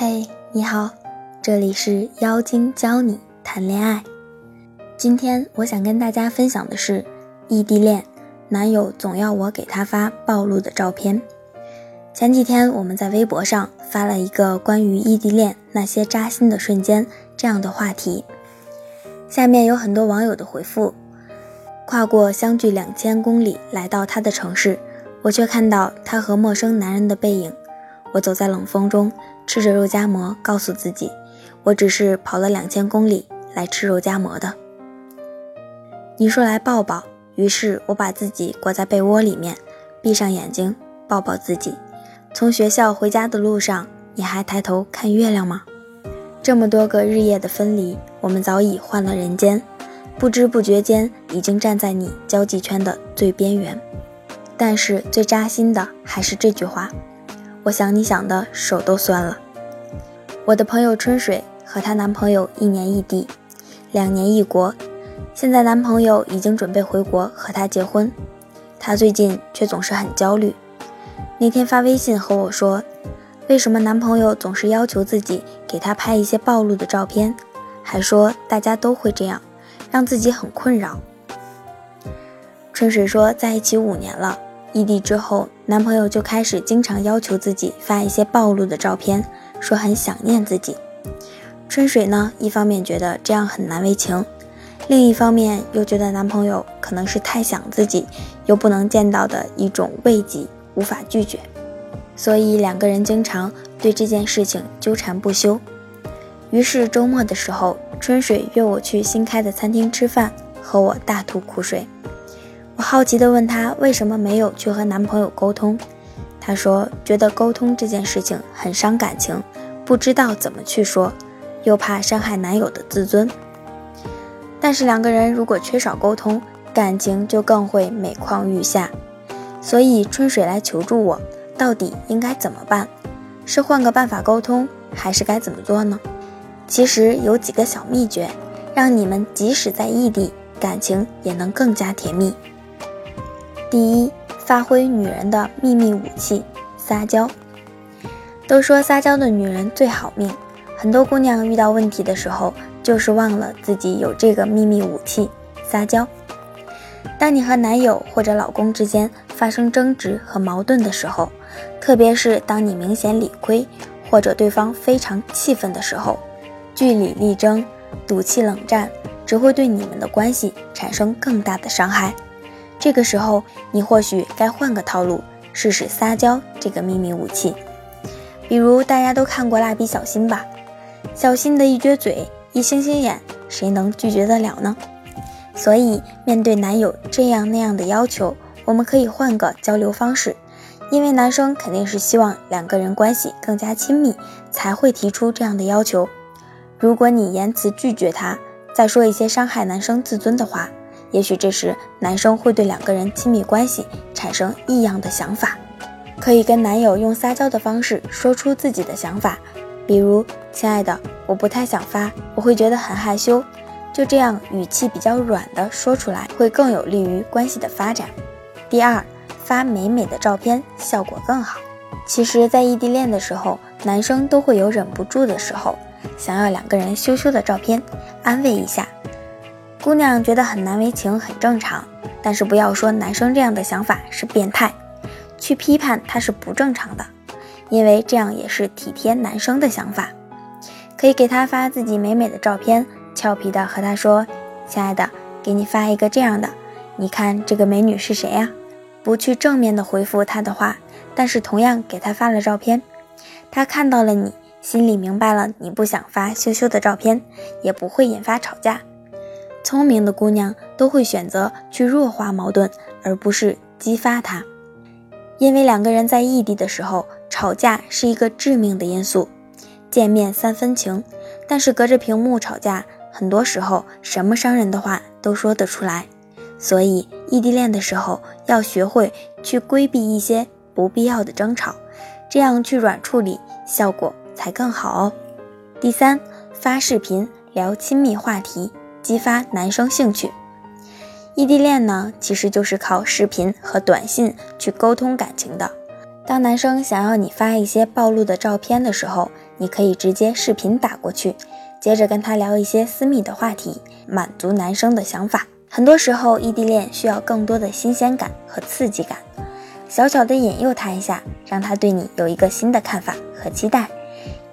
嘿，你好，这里是妖精教你谈恋爱。今天我想跟大家分享的是异地恋，男友总要我给他发暴露的照片。前几天我们在微博上发了一个关于异地恋那些扎心的瞬间这样的话题，下面有很多网友的回复：跨过相距两千公里来到他的城市，我却看到他和陌生男人的背影。我走在冷风中。吃着肉夹馍，告诉自己，我只是跑了两千公里来吃肉夹馍的。你说来抱抱，于是我把自己裹在被窝里面，闭上眼睛抱抱自己。从学校回家的路上，你还抬头看月亮吗？这么多个日夜的分离，我们早已换了人间，不知不觉间已经站在你交际圈的最边缘。但是最扎心的还是这句话。我想你想的手都酸了。我的朋友春水和她男朋友一年异地，两年异国，现在男朋友已经准备回国和她结婚，她最近却总是很焦虑。那天发微信和我说，为什么男朋友总是要求自己给他拍一些暴露的照片，还说大家都会这样，让自己很困扰。春水说，在一起五年了。异地之后，男朋友就开始经常要求自己发一些暴露的照片，说很想念自己。春水呢，一方面觉得这样很难为情，另一方面又觉得男朋友可能是太想自己，又不能见到的一种慰藉，无法拒绝，所以两个人经常对这件事情纠缠不休。于是周末的时候，春水约我去新开的餐厅吃饭，和我大吐苦水。我好奇地问她为什么没有去和男朋友沟通，她说觉得沟通这件事情很伤感情，不知道怎么去说，又怕伤害男友的自尊。但是两个人如果缺少沟通，感情就更会每况愈下。所以春水来求助我，到底应该怎么办？是换个办法沟通，还是该怎么做呢？其实有几个小秘诀，让你们即使在异地，感情也能更加甜蜜。第一，发挥女人的秘密武器——撒娇。都说撒娇的女人最好命，很多姑娘遇到问题的时候，就是忘了自己有这个秘密武器——撒娇。当你和男友或者老公之间发生争执和矛盾的时候，特别是当你明显理亏，或者对方非常气愤的时候，据理力争、赌气冷战，只会对你们的关系产生更大的伤害。这个时候，你或许该换个套路，试试撒娇这个秘密武器。比如大家都看过《蜡笔小新》吧？小新的一撅嘴、一星星眼，谁能拒绝得了呢？所以，面对男友这样那样的要求，我们可以换个交流方式。因为男生肯定是希望两个人关系更加亲密，才会提出这样的要求。如果你言辞拒绝他，再说一些伤害男生自尊的话。也许这时男生会对两个人亲密关系产生异样的想法，可以跟男友用撒娇的方式说出自己的想法，比如“亲爱的，我不太想发，我会觉得很害羞”，就这样语气比较软的说出来，会更有利于关系的发展。第二，发美美的照片效果更好。其实，在异地恋的时候，男生都会有忍不住的时候，想要两个人羞羞的照片，安慰一下。姑娘觉得很难为情，很正常。但是不要说男生这样的想法是变态，去批判他是不正常的，因为这样也是体贴男生的想法。可以给他发自己美美的照片，俏皮的和他说：“亲爱的，给你发一个这样的，你看这个美女是谁呀？”不去正面的回复他的话，但是同样给他发了照片，他看到了你，心里明白了你不想发羞羞的照片，也不会引发吵架。聪明的姑娘都会选择去弱化矛盾，而不是激发它，因为两个人在异地的时候吵架是一个致命的因素。见面三分情，但是隔着屏幕吵架，很多时候什么伤人的话都说得出来。所以异地恋的时候要学会去规避一些不必要的争吵，这样去软处理效果才更好哦。第三，发视频聊亲密话题。激发男生兴趣，异地恋呢，其实就是靠视频和短信去沟通感情的。当男生想要你发一些暴露的照片的时候，你可以直接视频打过去，接着跟他聊一些私密的话题，满足男生的想法。很多时候，异地恋需要更多的新鲜感和刺激感，小小的引诱他一下，让他对你有一个新的看法和期待，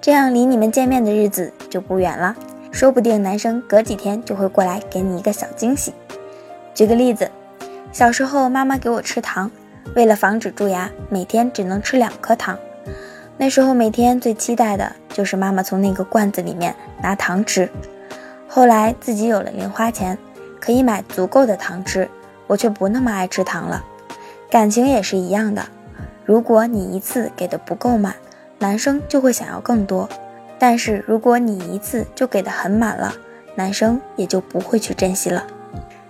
这样离你们见面的日子就不远了。说不定男生隔几天就会过来给你一个小惊喜。举个例子，小时候妈妈给我吃糖。为了防止蛀牙，每天只能吃两颗糖。那时候每天最期待的就是妈妈从那个罐子里面拿糖吃。后来自己有了零花钱，可以买足够的糖吃，我却不那么爱吃糖了。感情也是一样的，如果你一次给的不够满，男生就会想要更多；但是如果你一次就给的很满了，男生也就不会去珍惜了。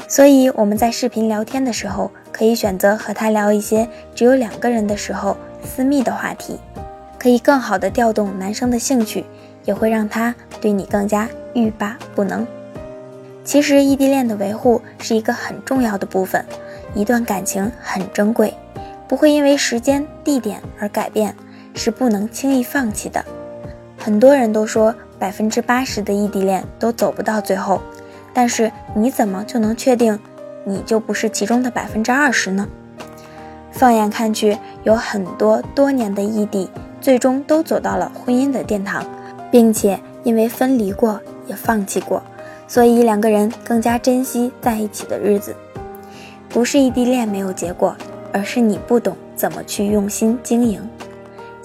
所以我们在视频聊天的时候，可以选择和他聊一些只有两个人的时候私密的话题，可以更好的调动男生的兴趣，也会让他对你更加欲罢不能。其实异地恋的维护是一个很重要的部分，一段感情很珍贵，不会因为时间地点而改变，是不能轻易放弃的。很多人都说百分之八十的异地恋都走不到最后。但是你怎么就能确定，你就不是其中的百分之二十呢？放眼看去，有很多多年的异地，最终都走到了婚姻的殿堂，并且因为分离过也放弃过，所以两个人更加珍惜在一起的日子。不是异地恋没有结果，而是你不懂怎么去用心经营。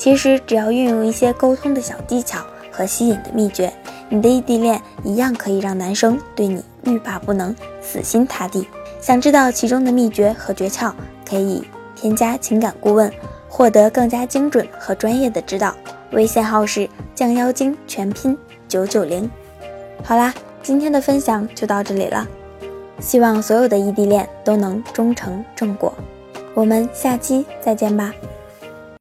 其实只要运用一些沟通的小技巧和吸引的秘诀。你的异地恋一样可以让男生对你欲罢不能、死心塌地。想知道其中的秘诀和诀窍，可以添加情感顾问，获得更加精准和专业的指导。微信号是降妖精全拼九九零。好啦，今天的分享就到这里了，希望所有的异地恋都能终成正果。我们下期再见吧。